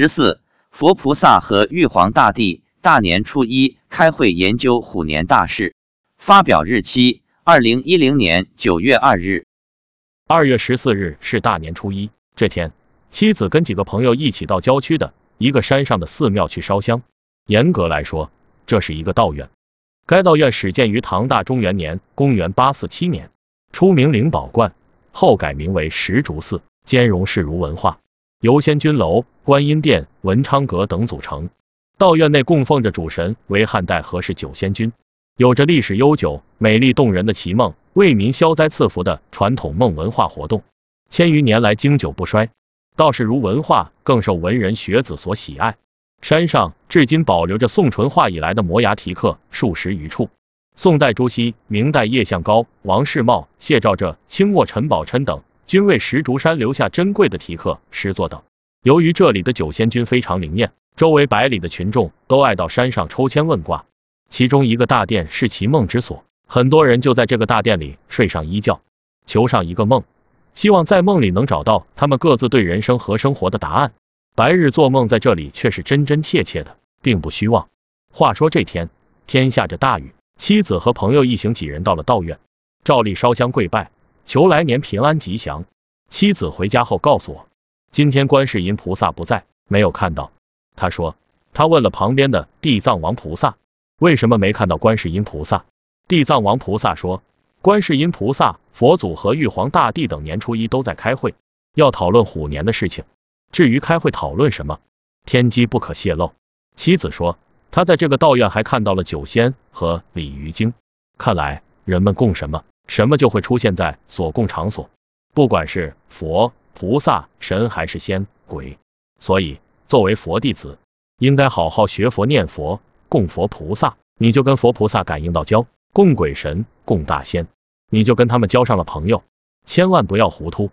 十四，佛菩萨和玉皇大帝大年初一开会研究虎年大事。发表日期：二零一零年九月二日。二月十四日是大年初一，这天，妻子跟几个朋友一起到郊区的一个山上的寺庙去烧香。严格来说，这是一个道院。该道院始建于唐大中元年（公元八四七年），初名灵宝观，后改名为石竹寺，兼容世儒文化，由仙君楼、观音殿、文昌阁等组成。道院内供奉着主神为汉代和氏九仙君，有着历史悠久、美丽动人的祈梦、为民消灾赐福的传统梦文化活动，千余年来经久不衰。道士如文化更受文人学子所喜爱。山上至今保留着宋淳化以来的摩崖题刻数十余处。宋代朱熹、明代叶向高、王世茂、谢兆浙、清末陈宝琛等均为石竹山留下珍贵的题刻诗作等。由于这里的九仙君非常灵验，周围百里的群众都爱到山上抽签问卦。其中一个大殿是其梦之所，很多人就在这个大殿里睡上一觉，求上一个梦，希望在梦里能找到他们各自对人生和生活的答案。白日做梦在这里却是真真切切的，并不虚妄。话说这天天下着大雨，妻子和朋友一行几人到了道院，照例烧香跪拜，求来年平安吉祥。妻子回家后告诉我，今天观世音菩萨不在，没有看到。他说他问了旁边的地藏王菩萨，为什么没看到观世音菩萨？地藏王菩萨说，观世音菩萨、佛祖和玉皇大帝等年初一都在开会，要讨论虎年的事情。至于开会讨论什么，天机不可泄露。妻子说，他在这个道院还看到了九仙和鲤鱼精。看来人们供什么，什么就会出现在所供场所，不管是佛、菩萨、神还是仙、鬼。所以，作为佛弟子，应该好好学佛、念佛、供佛菩萨，你就跟佛菩萨感应到交；供鬼神、供大仙，你就跟他们交上了朋友。千万不要糊涂。